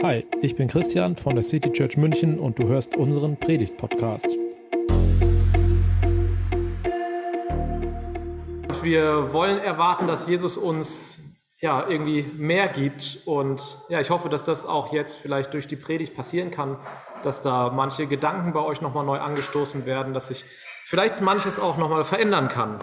Hi, ich bin Christian von der City Church München und du hörst unseren Predigt-Podcast. Wir wollen erwarten, dass Jesus uns ja irgendwie mehr gibt und ja, ich hoffe, dass das auch jetzt vielleicht durch die Predigt passieren kann, dass da manche Gedanken bei euch nochmal neu angestoßen werden, dass sich vielleicht manches auch nochmal verändern kann.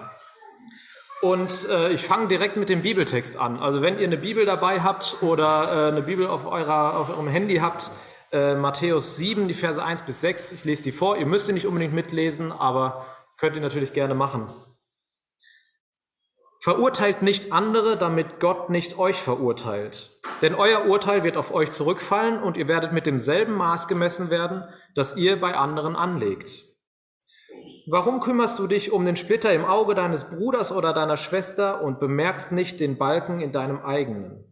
Und äh, ich fange direkt mit dem Bibeltext an. Also wenn ihr eine Bibel dabei habt oder äh, eine Bibel auf, eurer, auf eurem Handy habt, äh, Matthäus 7, die Verse 1 bis 6, ich lese die vor. Ihr müsst sie nicht unbedingt mitlesen, aber könnt ihr natürlich gerne machen. Verurteilt nicht andere, damit Gott nicht euch verurteilt. Denn euer Urteil wird auf euch zurückfallen und ihr werdet mit demselben Maß gemessen werden, das ihr bei anderen anlegt. Warum kümmerst du dich um den Splitter im Auge deines Bruders oder deiner Schwester und bemerkst nicht den Balken in deinem eigenen?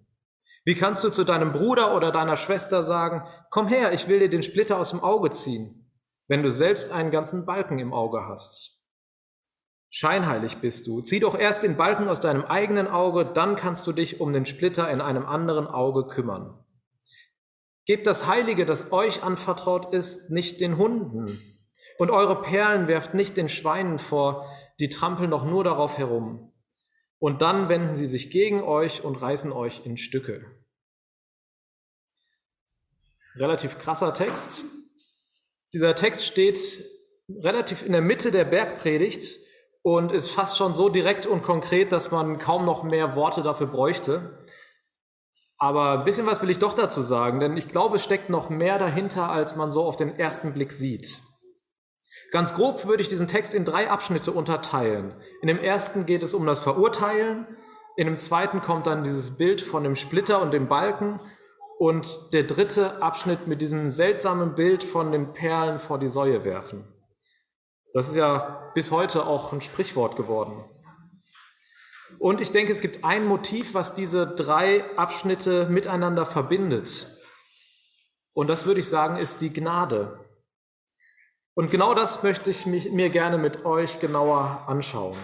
Wie kannst du zu deinem Bruder oder deiner Schwester sagen, komm her, ich will dir den Splitter aus dem Auge ziehen, wenn du selbst einen ganzen Balken im Auge hast? Scheinheilig bist du. Zieh doch erst den Balken aus deinem eigenen Auge, dann kannst du dich um den Splitter in einem anderen Auge kümmern. Gebt das Heilige, das euch anvertraut ist, nicht den Hunden, und eure Perlen werft nicht den Schweinen vor, die trampeln doch nur darauf herum. Und dann wenden sie sich gegen euch und reißen euch in Stücke. Relativ krasser Text. Dieser Text steht relativ in der Mitte der Bergpredigt und ist fast schon so direkt und konkret, dass man kaum noch mehr Worte dafür bräuchte. Aber ein bisschen was will ich doch dazu sagen, denn ich glaube, es steckt noch mehr dahinter, als man so auf den ersten Blick sieht. Ganz grob würde ich diesen Text in drei Abschnitte unterteilen. In dem ersten geht es um das Verurteilen, in dem zweiten kommt dann dieses Bild von dem Splitter und dem Balken und der dritte Abschnitt mit diesem seltsamen Bild von den Perlen vor die Säue werfen. Das ist ja bis heute auch ein Sprichwort geworden. Und ich denke, es gibt ein Motiv, was diese drei Abschnitte miteinander verbindet. Und das würde ich sagen, ist die Gnade. Und genau das möchte ich mich, mir gerne mit euch genauer anschauen.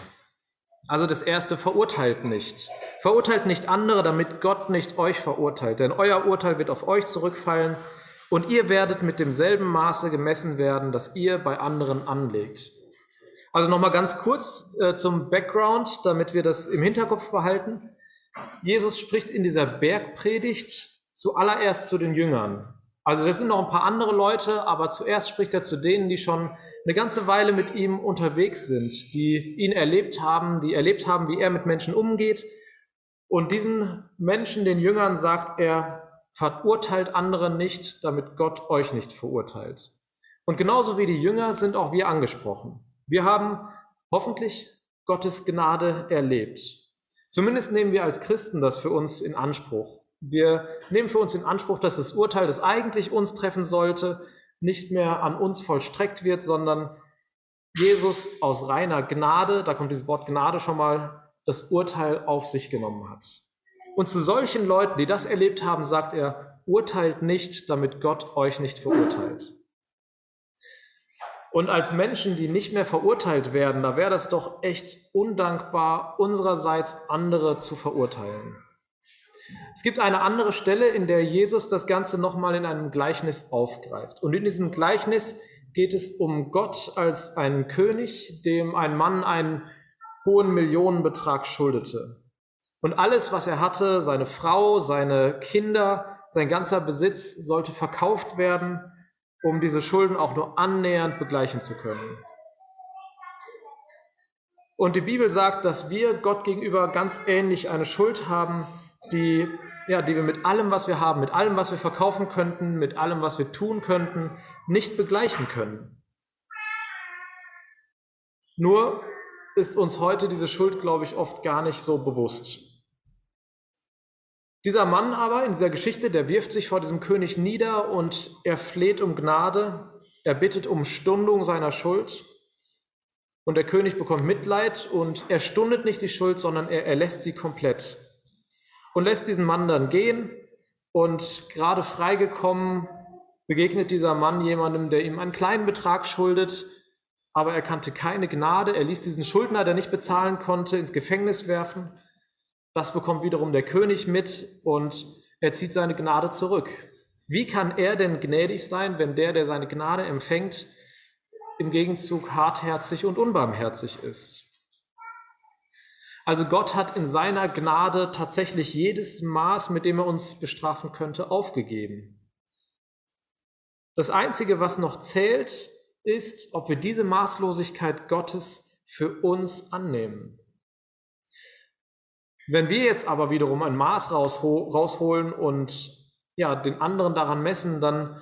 Also das erste, verurteilt nicht. Verurteilt nicht andere, damit Gott nicht euch verurteilt. Denn euer Urteil wird auf euch zurückfallen und ihr werdet mit demselben Maße gemessen werden, das ihr bei anderen anlegt. Also nochmal ganz kurz äh, zum Background, damit wir das im Hinterkopf behalten. Jesus spricht in dieser Bergpredigt zuallererst zu den Jüngern. Also das sind noch ein paar andere Leute, aber zuerst spricht er zu denen, die schon eine ganze Weile mit ihm unterwegs sind, die ihn erlebt haben, die erlebt haben, wie er mit Menschen umgeht. Und diesen Menschen, den Jüngern, sagt er, verurteilt andere nicht, damit Gott euch nicht verurteilt. Und genauso wie die Jünger sind auch wir angesprochen. Wir haben hoffentlich Gottes Gnade erlebt. Zumindest nehmen wir als Christen das für uns in Anspruch. Wir nehmen für uns in Anspruch, dass das Urteil, das eigentlich uns treffen sollte, nicht mehr an uns vollstreckt wird, sondern Jesus aus reiner Gnade, da kommt dieses Wort Gnade schon mal, das Urteil auf sich genommen hat. Und zu solchen Leuten, die das erlebt haben, sagt er, urteilt nicht, damit Gott euch nicht verurteilt. Und als Menschen, die nicht mehr verurteilt werden, da wäre das doch echt undankbar, unsererseits andere zu verurteilen. Es gibt eine andere Stelle, in der Jesus das Ganze nochmal in einem Gleichnis aufgreift. Und in diesem Gleichnis geht es um Gott als einen König, dem ein Mann einen hohen Millionenbetrag schuldete. Und alles, was er hatte, seine Frau, seine Kinder, sein ganzer Besitz, sollte verkauft werden, um diese Schulden auch nur annähernd begleichen zu können. Und die Bibel sagt, dass wir Gott gegenüber ganz ähnlich eine Schuld haben, die, ja, die wir mit allem, was wir haben, mit allem, was wir verkaufen könnten, mit allem, was wir tun könnten, nicht begleichen können. Nur ist uns heute diese Schuld, glaube ich, oft gar nicht so bewusst. Dieser Mann aber in dieser Geschichte, der wirft sich vor diesem König nieder und er fleht um Gnade, er bittet um Stundung seiner Schuld. Und der König bekommt Mitleid und er stundet nicht die Schuld, sondern er erlässt sie komplett und lässt diesen Mann dann gehen. Und gerade freigekommen begegnet dieser Mann jemandem, der ihm einen kleinen Betrag schuldet, aber er kannte keine Gnade. Er ließ diesen Schuldner, der nicht bezahlen konnte, ins Gefängnis werfen. Das bekommt wiederum der König mit und er zieht seine Gnade zurück. Wie kann er denn gnädig sein, wenn der, der seine Gnade empfängt, im Gegenzug hartherzig und unbarmherzig ist? Also Gott hat in seiner Gnade tatsächlich jedes Maß, mit dem er uns bestrafen könnte, aufgegeben. Das Einzige, was noch zählt, ist, ob wir diese Maßlosigkeit Gottes für uns annehmen. Wenn wir jetzt aber wiederum ein Maß rausholen und ja, den anderen daran messen, dann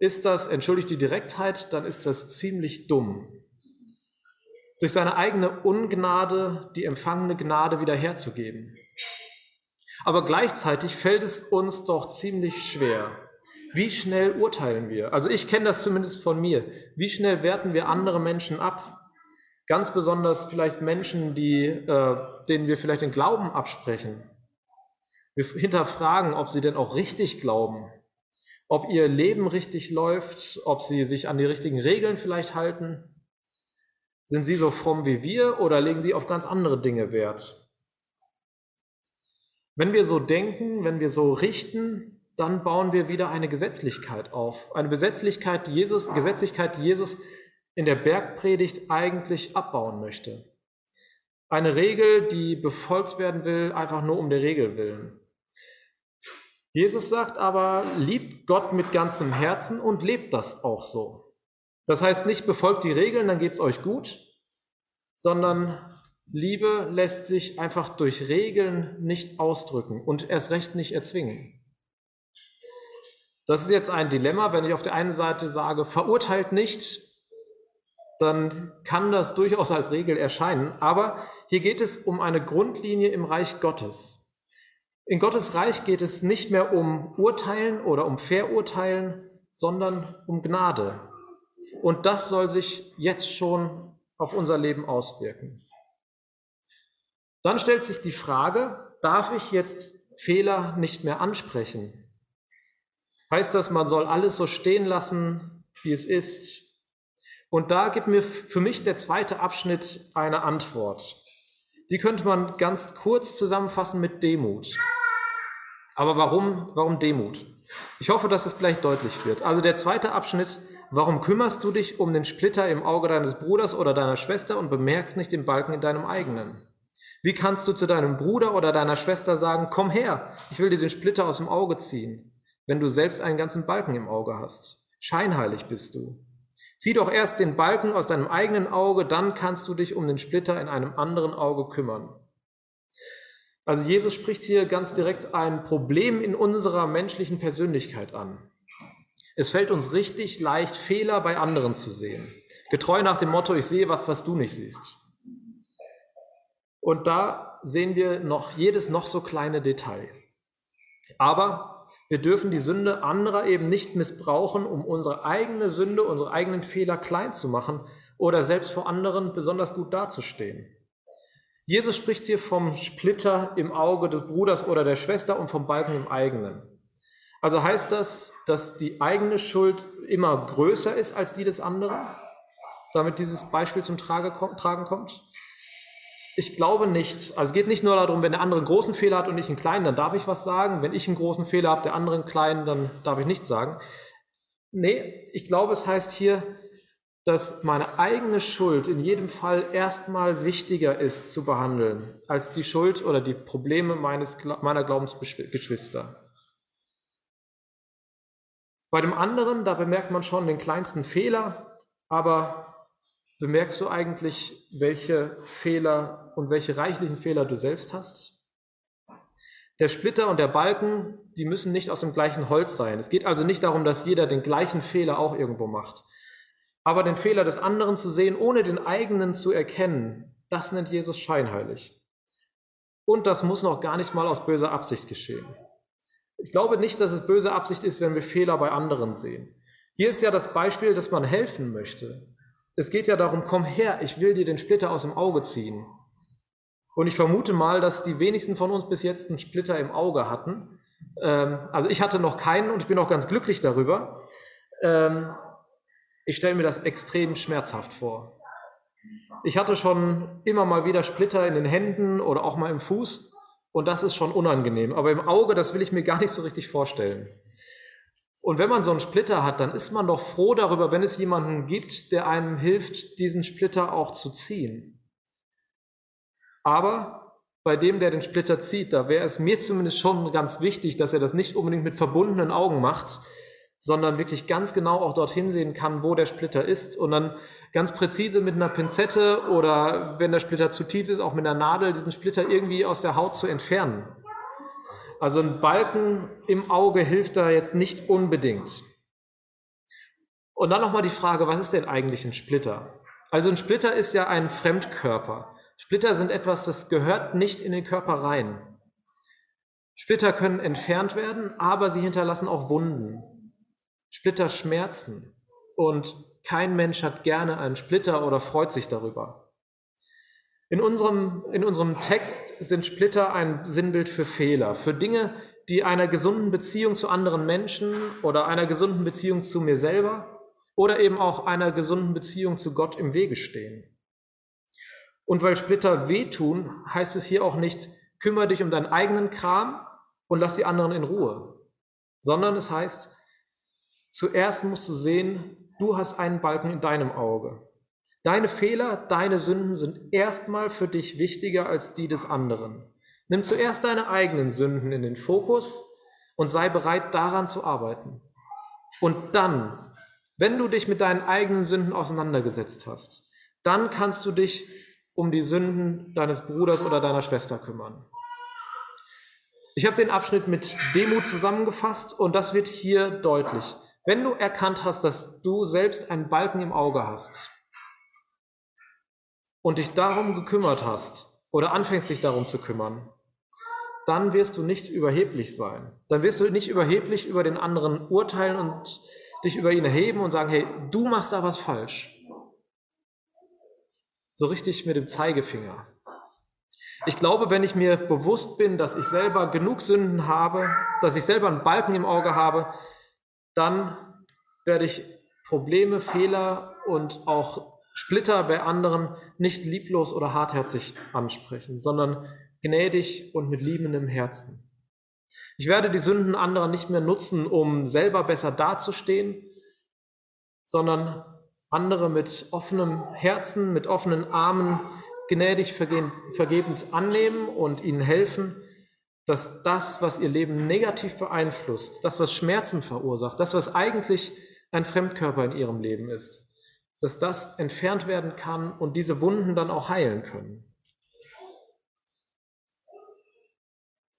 ist das, entschuldigt die Direktheit, dann ist das ziemlich dumm. Durch seine eigene Ungnade die empfangene Gnade wiederherzugeben. Aber gleichzeitig fällt es uns doch ziemlich schwer. Wie schnell urteilen wir? Also ich kenne das zumindest von mir. Wie schnell werten wir andere Menschen ab? Ganz besonders vielleicht Menschen, die, äh, denen wir vielleicht den Glauben absprechen. Wir hinterfragen, ob sie denn auch richtig glauben, ob ihr Leben richtig läuft, ob sie sich an die richtigen Regeln vielleicht halten. Sind sie so fromm wie wir oder legen sie auf ganz andere Dinge Wert? Wenn wir so denken, wenn wir so richten, dann bauen wir wieder eine Gesetzlichkeit auf. Eine Gesetzlichkeit, die Jesus, Gesetzlichkeit, die Jesus in der Bergpredigt eigentlich abbauen möchte. Eine Regel, die befolgt werden will, einfach nur um der Regel willen. Jesus sagt aber, liebt Gott mit ganzem Herzen und lebt das auch so. Das heißt nicht, befolgt die Regeln, dann geht es euch gut, sondern Liebe lässt sich einfach durch Regeln nicht ausdrücken und erst recht nicht erzwingen. Das ist jetzt ein Dilemma, wenn ich auf der einen Seite sage, verurteilt nicht, dann kann das durchaus als Regel erscheinen. Aber hier geht es um eine Grundlinie im Reich Gottes. In Gottes Reich geht es nicht mehr um Urteilen oder um Verurteilen, sondern um Gnade. Und das soll sich jetzt schon auf unser Leben auswirken. Dann stellt sich die Frage, darf ich jetzt Fehler nicht mehr ansprechen? Heißt das, man soll alles so stehen lassen, wie es ist, und da gibt mir für mich der zweite Abschnitt eine Antwort. Die könnte man ganz kurz zusammenfassen mit Demut. Aber warum, warum Demut? Ich hoffe, dass es gleich deutlich wird. Also der zweite Abschnitt, warum kümmerst du dich um den Splitter im Auge deines Bruders oder deiner Schwester und bemerkst nicht den Balken in deinem eigenen? Wie kannst du zu deinem Bruder oder deiner Schwester sagen, komm her, ich will dir den Splitter aus dem Auge ziehen, wenn du selbst einen ganzen Balken im Auge hast? Scheinheilig bist du. Zieh doch erst den Balken aus deinem eigenen Auge, dann kannst du dich um den Splitter in einem anderen Auge kümmern. Also Jesus spricht hier ganz direkt ein Problem in unserer menschlichen Persönlichkeit an. Es fällt uns richtig leicht, Fehler bei anderen zu sehen. Getreu nach dem Motto, ich sehe was, was du nicht siehst. Und da sehen wir noch jedes noch so kleine Detail. Aber wir dürfen die Sünde anderer eben nicht missbrauchen, um unsere eigene Sünde, unsere eigenen Fehler klein zu machen oder selbst vor anderen besonders gut dazustehen. Jesus spricht hier vom Splitter im Auge des Bruders oder der Schwester und vom Balken im eigenen. Also heißt das, dass die eigene Schuld immer größer ist als die des anderen, damit dieses Beispiel zum Tragen kommt? Ich glaube nicht. Also es geht nicht nur darum, wenn der andere einen großen Fehler hat und ich einen kleinen, dann darf ich was sagen. Wenn ich einen großen Fehler habe, der andere einen kleinen, dann darf ich nichts sagen. Nee, ich glaube, es heißt hier, dass meine eigene Schuld in jedem Fall erstmal wichtiger ist zu behandeln als die Schuld oder die Probleme meines, meiner Glaubensgeschwister. Bei dem anderen, da bemerkt man schon den kleinsten Fehler, aber bemerkst du eigentlich, welche Fehler und welche reichlichen Fehler du selbst hast. Der Splitter und der Balken, die müssen nicht aus dem gleichen Holz sein. Es geht also nicht darum, dass jeder den gleichen Fehler auch irgendwo macht. Aber den Fehler des anderen zu sehen, ohne den eigenen zu erkennen, das nennt Jesus scheinheilig. Und das muss noch gar nicht mal aus böser Absicht geschehen. Ich glaube nicht, dass es böse Absicht ist, wenn wir Fehler bei anderen sehen. Hier ist ja das Beispiel, dass man helfen möchte. Es geht ja darum, komm her, ich will dir den Splitter aus dem Auge ziehen. Und ich vermute mal, dass die wenigsten von uns bis jetzt einen Splitter im Auge hatten. Ähm, also ich hatte noch keinen und ich bin auch ganz glücklich darüber. Ähm, ich stelle mir das extrem schmerzhaft vor. Ich hatte schon immer mal wieder Splitter in den Händen oder auch mal im Fuß und das ist schon unangenehm. Aber im Auge, das will ich mir gar nicht so richtig vorstellen. Und wenn man so einen Splitter hat, dann ist man doch froh darüber, wenn es jemanden gibt, der einem hilft, diesen Splitter auch zu ziehen. Aber bei dem, der den Splitter zieht, da wäre es mir zumindest schon ganz wichtig, dass er das nicht unbedingt mit verbundenen Augen macht, sondern wirklich ganz genau auch dorthin sehen kann, wo der Splitter ist und dann ganz präzise mit einer Pinzette oder wenn der Splitter zu tief ist, auch mit einer Nadel diesen Splitter irgendwie aus der Haut zu entfernen. Also ein Balken im Auge hilft da jetzt nicht unbedingt. Und dann nochmal die Frage, was ist denn eigentlich ein Splitter? Also ein Splitter ist ja ein Fremdkörper. Splitter sind etwas, das gehört nicht in den Körper rein. Splitter können entfernt werden, aber sie hinterlassen auch Wunden. Splitter schmerzen. Und kein Mensch hat gerne einen Splitter oder freut sich darüber. In unserem, in unserem Text sind Splitter ein Sinnbild für Fehler, für Dinge, die einer gesunden Beziehung zu anderen Menschen oder einer gesunden Beziehung zu mir selber oder eben auch einer gesunden Beziehung zu Gott im Wege stehen. Und weil Splitter wehtun, heißt es hier auch nicht, kümmere dich um deinen eigenen Kram und lass die anderen in Ruhe, sondern es heißt, zuerst musst du sehen, du hast einen Balken in deinem Auge. Deine Fehler, deine Sünden sind erstmal für dich wichtiger als die des anderen. Nimm zuerst deine eigenen Sünden in den Fokus und sei bereit, daran zu arbeiten. Und dann, wenn du dich mit deinen eigenen Sünden auseinandergesetzt hast, dann kannst du dich um die Sünden deines Bruders oder deiner Schwester kümmern. Ich habe den Abschnitt mit Demut zusammengefasst und das wird hier deutlich. Wenn du erkannt hast, dass du selbst einen Balken im Auge hast, und dich darum gekümmert hast oder anfängst dich darum zu kümmern, dann wirst du nicht überheblich sein. Dann wirst du nicht überheblich über den anderen urteilen und dich über ihn erheben und sagen, hey, du machst da was falsch. So richtig mit dem Zeigefinger. Ich glaube, wenn ich mir bewusst bin, dass ich selber genug Sünden habe, dass ich selber einen Balken im Auge habe, dann werde ich Probleme, Fehler und auch Splitter bei anderen nicht lieblos oder hartherzig ansprechen, sondern gnädig und mit liebendem Herzen. Ich werde die Sünden anderer nicht mehr nutzen, um selber besser dazustehen, sondern andere mit offenem Herzen, mit offenen Armen gnädig vergebend annehmen und ihnen helfen, dass das, was ihr Leben negativ beeinflusst, das, was Schmerzen verursacht, das, was eigentlich ein Fremdkörper in ihrem Leben ist, dass das entfernt werden kann und diese Wunden dann auch heilen können.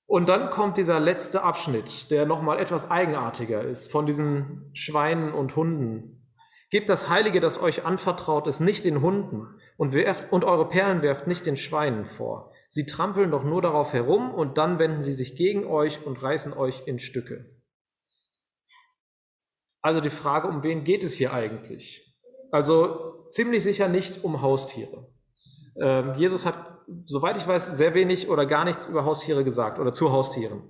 Und dann kommt dieser letzte Abschnitt, der nochmal etwas eigenartiger ist, von diesen Schweinen und Hunden. Gebt das Heilige, das euch anvertraut ist, nicht den Hunden und, werft, und eure Perlen werft nicht den Schweinen vor. Sie trampeln doch nur darauf herum und dann wenden sie sich gegen euch und reißen euch in Stücke. Also die Frage, um wen geht es hier eigentlich? Also ziemlich sicher nicht um Haustiere. Ähm, Jesus hat, soweit ich weiß, sehr wenig oder gar nichts über Haustiere gesagt oder zu Haustieren.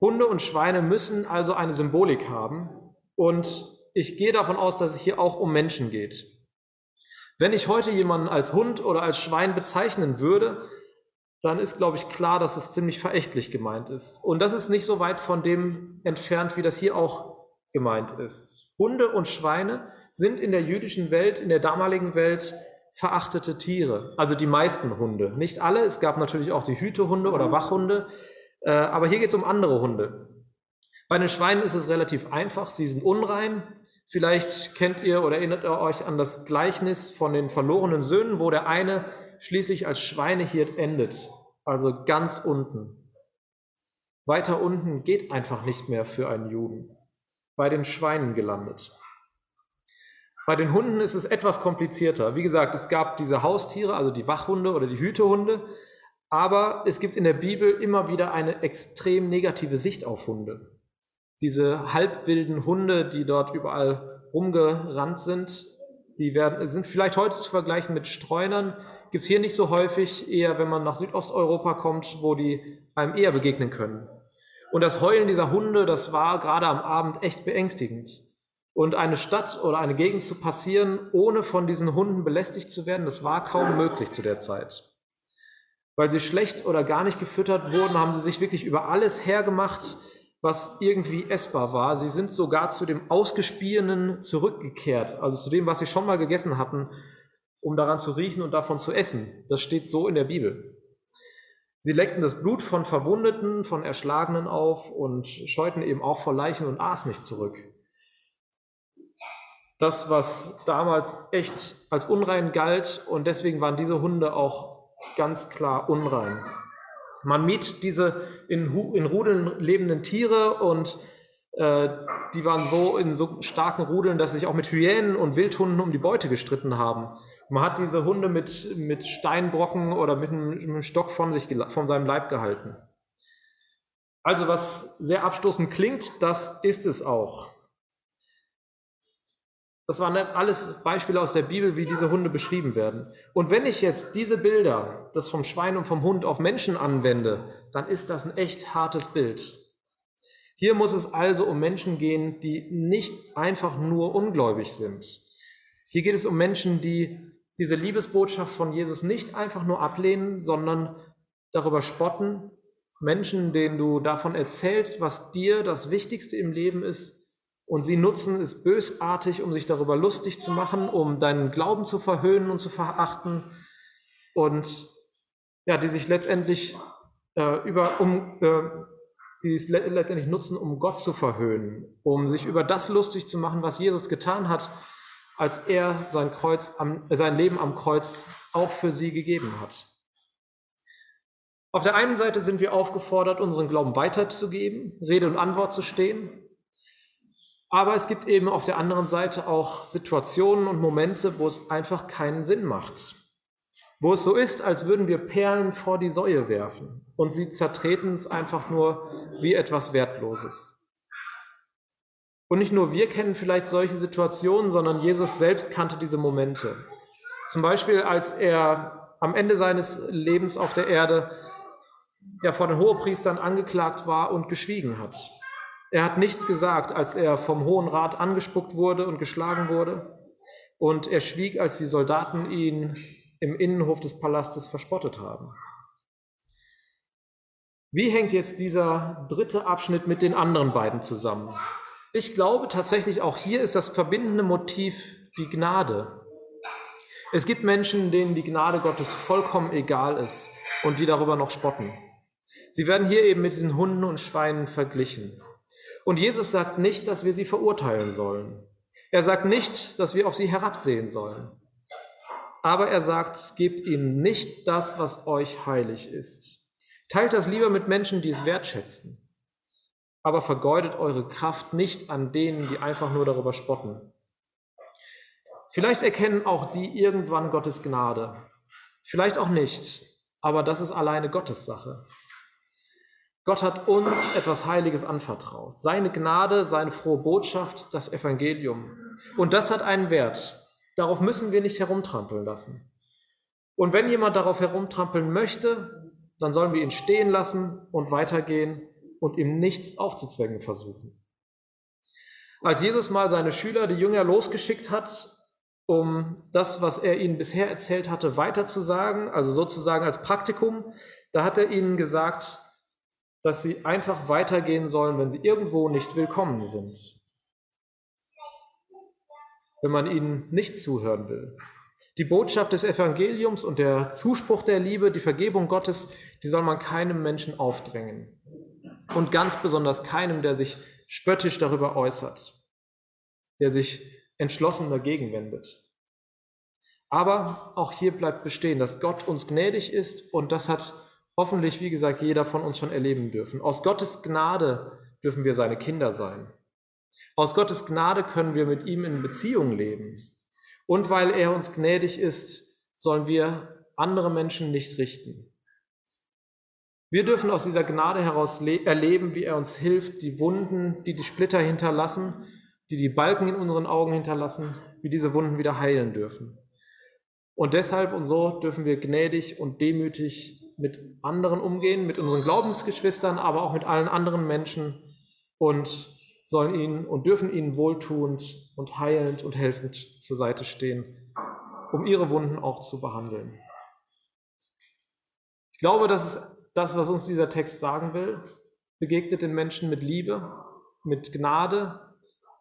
Hunde und Schweine müssen also eine Symbolik haben und ich gehe davon aus, dass es hier auch um Menschen geht. Wenn ich heute jemanden als Hund oder als Schwein bezeichnen würde, dann ist, glaube ich, klar, dass es ziemlich verächtlich gemeint ist. Und das ist nicht so weit von dem entfernt, wie das hier auch gemeint ist. Hunde und Schweine sind in der jüdischen Welt, in der damaligen Welt verachtete Tiere. Also die meisten Hunde. Nicht alle. Es gab natürlich auch die Hütehunde oder Wachhunde. Äh, aber hier geht es um andere Hunde. Bei den Schweinen ist es relativ einfach. Sie sind unrein. Vielleicht kennt ihr oder erinnert ihr euch an das Gleichnis von den verlorenen Söhnen, wo der eine schließlich als Schweinehirt endet. Also ganz unten. Weiter unten geht einfach nicht mehr für einen Juden. Bei den Schweinen gelandet. Bei den Hunden ist es etwas komplizierter. Wie gesagt, es gab diese Haustiere, also die Wachhunde oder die Hütehunde, aber es gibt in der Bibel immer wieder eine extrem negative Sicht auf Hunde. Diese halbwilden Hunde, die dort überall rumgerannt sind, die werden, sind vielleicht heute zu vergleichen mit Streunern, gibt es hier nicht so häufig, eher wenn man nach Südosteuropa kommt, wo die einem eher begegnen können. Und das Heulen dieser Hunde, das war gerade am Abend echt beängstigend. Und eine Stadt oder eine Gegend zu passieren, ohne von diesen Hunden belästigt zu werden, das war kaum möglich zu der Zeit. Weil sie schlecht oder gar nicht gefüttert wurden, haben sie sich wirklich über alles hergemacht. was irgendwie essbar war. Sie sind sogar zu dem Ausgespienen zurückgekehrt, also zu dem, was sie schon mal gegessen hatten, um daran zu riechen und davon zu essen. Das steht so in der Bibel. Sie leckten das Blut von Verwundeten, von Erschlagenen auf und scheuten eben auch vor Leichen und Aas nicht zurück. Das, was damals echt als unrein galt und deswegen waren diese Hunde auch ganz klar unrein. Man mied diese in, in Rudeln lebenden Tiere und äh, die waren so in so starken Rudeln, dass sie sich auch mit Hyänen und Wildhunden um die Beute gestritten haben. Man hat diese Hunde mit, mit Steinbrocken oder mit einem, mit einem Stock von, sich, von seinem Leib gehalten. Also was sehr abstoßend klingt, das ist es auch. Das waren jetzt alles Beispiele aus der Bibel, wie diese Hunde beschrieben werden. Und wenn ich jetzt diese Bilder, das vom Schwein und vom Hund auf Menschen anwende, dann ist das ein echt hartes Bild. Hier muss es also um Menschen gehen, die nicht einfach nur ungläubig sind. Hier geht es um Menschen, die diese Liebesbotschaft von Jesus nicht einfach nur ablehnen, sondern darüber spotten. Menschen, denen du davon erzählst, was dir das Wichtigste im Leben ist, und sie nutzen es bösartig, um sich darüber lustig zu machen, um deinen Glauben zu verhöhnen und zu verachten und ja, die sich letztendlich äh, über um äh, die es letztendlich nutzen, um Gott zu verhöhnen, um sich über das lustig zu machen, was Jesus getan hat, als er sein Kreuz am, sein Leben am Kreuz auch für sie gegeben hat. Auf der einen Seite sind wir aufgefordert, unseren Glauben weiterzugeben, Rede und Antwort zu stehen. Aber es gibt eben auf der anderen Seite auch Situationen und Momente, wo es einfach keinen Sinn macht. Wo es so ist, als würden wir Perlen vor die Säue werfen und sie zertreten es einfach nur wie etwas Wertloses. Und nicht nur wir kennen vielleicht solche Situationen, sondern Jesus selbst kannte diese Momente. Zum Beispiel, als er am Ende seines Lebens auf der Erde ja vor den Hohepriestern angeklagt war und geschwiegen hat. Er hat nichts gesagt, als er vom Hohen Rat angespuckt wurde und geschlagen wurde. Und er schwieg, als die Soldaten ihn im Innenhof des Palastes verspottet haben. Wie hängt jetzt dieser dritte Abschnitt mit den anderen beiden zusammen? Ich glaube tatsächlich, auch hier ist das verbindende Motiv die Gnade. Es gibt Menschen, denen die Gnade Gottes vollkommen egal ist und die darüber noch spotten. Sie werden hier eben mit diesen Hunden und Schweinen verglichen. Und Jesus sagt nicht, dass wir sie verurteilen sollen. Er sagt nicht, dass wir auf sie herabsehen sollen. Aber er sagt, gebt ihnen nicht das, was euch heilig ist. Teilt das lieber mit Menschen, die es wertschätzen. Aber vergeudet eure Kraft nicht an denen, die einfach nur darüber spotten. Vielleicht erkennen auch die irgendwann Gottes Gnade. Vielleicht auch nicht. Aber das ist alleine Gottes Sache. Gott hat uns etwas Heiliges anvertraut. Seine Gnade, seine frohe Botschaft, das Evangelium. Und das hat einen Wert. Darauf müssen wir nicht herumtrampeln lassen. Und wenn jemand darauf herumtrampeln möchte, dann sollen wir ihn stehen lassen und weitergehen und ihm nichts aufzuzwängen versuchen. Als Jesus mal seine Schüler, die Jünger, losgeschickt hat, um das, was er ihnen bisher erzählt hatte, weiterzusagen, also sozusagen als Praktikum, da hat er ihnen gesagt, dass sie einfach weitergehen sollen, wenn sie irgendwo nicht willkommen sind. Wenn man ihnen nicht zuhören will. Die Botschaft des Evangeliums und der Zuspruch der Liebe, die Vergebung Gottes, die soll man keinem Menschen aufdrängen. Und ganz besonders keinem, der sich spöttisch darüber äußert, der sich entschlossen dagegen wendet. Aber auch hier bleibt bestehen, dass Gott uns gnädig ist und das hat hoffentlich, wie gesagt, jeder von uns schon erleben dürfen. Aus Gottes Gnade dürfen wir seine Kinder sein. Aus Gottes Gnade können wir mit ihm in Beziehung leben. Und weil er uns gnädig ist, sollen wir andere Menschen nicht richten. Wir dürfen aus dieser Gnade heraus erleben, wie er uns hilft, die Wunden, die die Splitter hinterlassen, die die Balken in unseren Augen hinterlassen, wie diese Wunden wieder heilen dürfen. Und deshalb und so dürfen wir gnädig und demütig mit anderen umgehen, mit unseren Glaubensgeschwistern, aber auch mit allen anderen Menschen und sollen ihnen und dürfen ihnen wohltuend und heilend und helfend zur Seite stehen, um ihre Wunden auch zu behandeln. Ich glaube, das ist das, was uns dieser Text sagen will. begegnet den Menschen mit Liebe, mit Gnade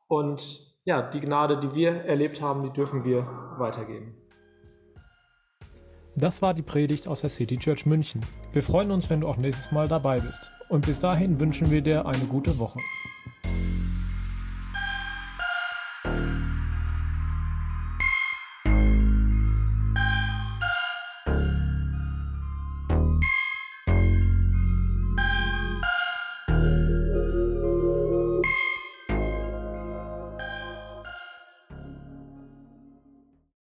und ja, die Gnade, die wir erlebt haben, die dürfen wir weitergeben. Das war die Predigt aus der City Church München. Wir freuen uns, wenn du auch nächstes Mal dabei bist. Und bis dahin wünschen wir dir eine gute Woche.